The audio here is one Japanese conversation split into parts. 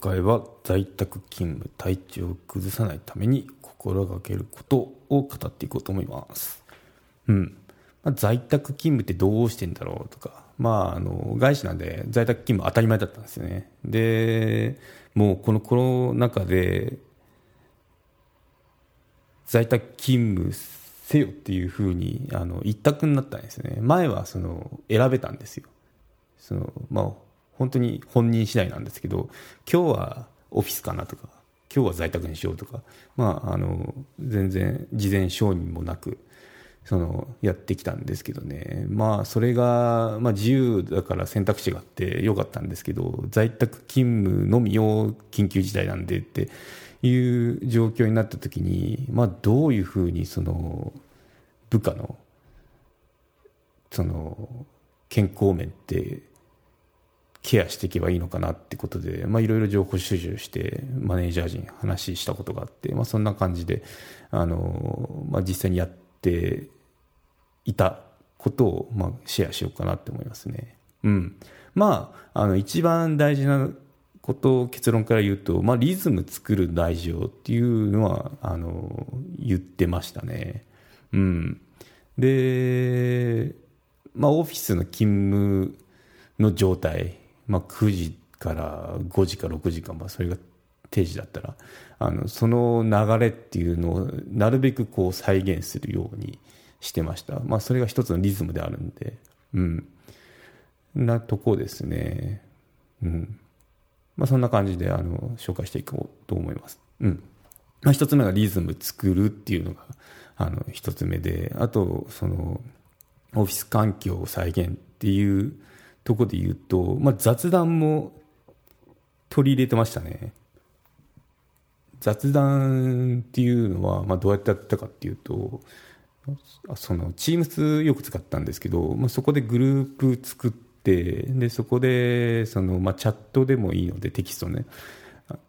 回は在宅勤務体調を崩さないために心がけることを語っていこうと思います。うん。まあ、在宅勤務ってどうしてんだろうとか、まあ、あの外資なんで在宅勤務当たり前だったんですよね。でもうこのコロナ禍で在宅勤務せよっていうふうにあの一択になったんですね。前はその選べたんですよ。その、まあ、本当に本人次第なんですけど今日はオフィスかなとか今日は在宅にしようとか、まあ、あの全然事前承認もなくそのやってきたんですけどね、まあ、それが、まあ、自由だから選択肢があってよかったんですけど在宅勤務のみを緊急事態なんでっていう状況になった時に、まあ、どういうふうにその部下のその健康面ってケアしていけばいいのかなってことで、まあ、いろいろ情報収集してマネージャー陣話したことがあって、まあ、そんな感じであの、まあ、実際にやっていたことを、まあ、シェアしようかなって思いますね。うん。まあ、あの、一番大事なことを結論から言うと、まあ、リズム作る大事よっていうのは、あの、言ってましたね。うん。で、まあ、オフィスの勤務の状態、まあ、9時から5時か6時か、まあ、それが定時だったら、あの、その流れっていうのをなるべくこう再現するように、してました。まあ、それが一つのリズムであるんで、うん。なとこですね。うん。まあ、そんな感じで、あの、紹介していこうと思います。うん。まあ、一つ目がリズム作るっていうのが、あの、一つ目で、あと、その、オフィス環境を再現っていうとこで言うと、まあ、雑談も取り入れてましたね。雑談っていうのは、まあ、どうやってやったかっていうと、その Teams よく使ったんですけど、まあ、そこでグループ作ってでそこでその、まあ、チャットでもいいのでテキストね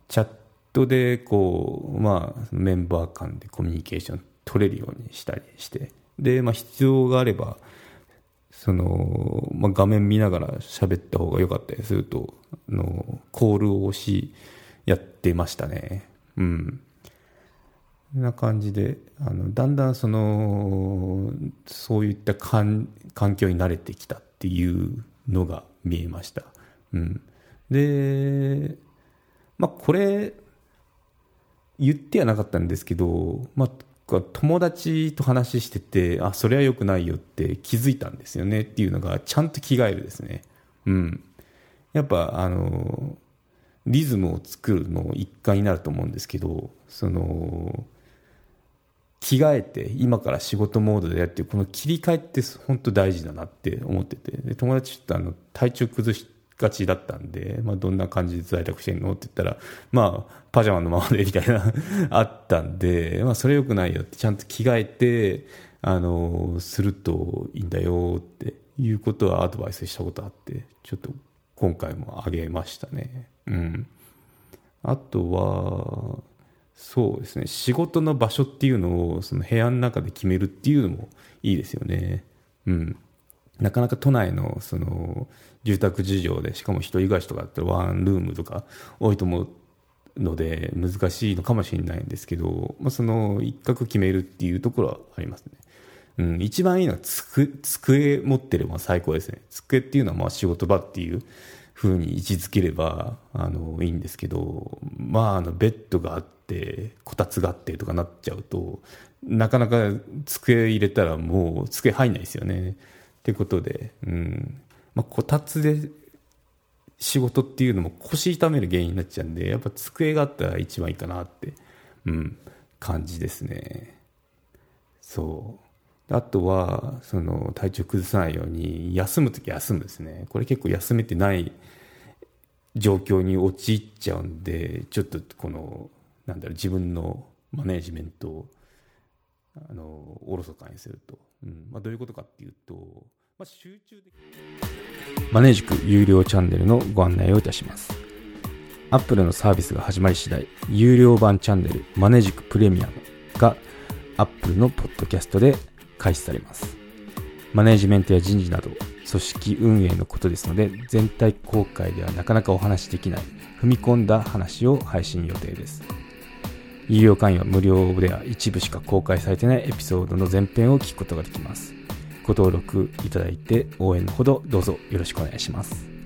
チャットでこう、まあ、メンバー間でコミュニケーション取れるようにしたりしてで、まあ、必要があればその、まあ、画面見ながら喋った方が良かったりするとあのコールを押しやってましたね。うん。な感じであのだんだんそのそういった環境に慣れてきたっていうのが見えました。うん、で、まあ、これ言ってはなかったんですけど、まあ、友達と話しててあそれはよくないよって気づいたんですよねっていうのがちゃんと着替えるですね。うん、やっぱあのリズムを作るの一環になると思うんですけどその着替えて今から仕事モードでやってこの切り替えって本当大事だなって思ってて友達とあの体調崩してがちだったんで、まあ、どんな感じで在宅してんのって言ったら、まあ、パジャマのままでみたいな あったんで、まあ、それよくないよってちゃんと着替えてあのするといいんだよっていうことはアドバイスしたことあってちょっと今回もあげましたね。うん。あとはそうですね。仕事の場所っていうのをその部屋の中で決めるっていうのもいいですよね。うん。なかなか都内のその住宅事情でしかも一人暮らしとかったらワンルームとか多いと思うので難しいのかもしれないんですけど、まあ、その一角決めるっていうところはありますね。うん、一番いいのは机持ってれば最高ですね。机っていうのはまあ仕事場っていう風に位置づければあのいいんですけど、まあ、あのベッドがあって、こたつがあってとかなっちゃうと、なかなか机入れたらもう机入んないですよね。ってことで、うん。まあ、こたつで仕事っていうのも腰痛める原因になっちゃうんで、やっぱ机があったら一番いいかなって、うん、感じですね。そう。あとは、その、体調崩さないように、休むとき休むですね。これ結構休めてない状況に陥っちゃうんで、ちょっとこの、なんだろう、自分のマネージメントを、あの、おろそかにすると。うん。まあ、どういうことかっていうと、まあ、集中でマネージク有料チャンネルのご案内をいたします。アップルのサービスが始まり次第、有料版チャンネルマネージクプレミアムがアップルのポッドキャストで開始されます。マネージメントや人事など、組織運営のことですので、全体公開ではなかなかお話しできない、踏み込んだ話を配信予定です。有料会員は無料では一部しか公開されてないエピソードの前編を聞くことができます。ご登録いただいて応援のほどどうぞよろしくお願いします。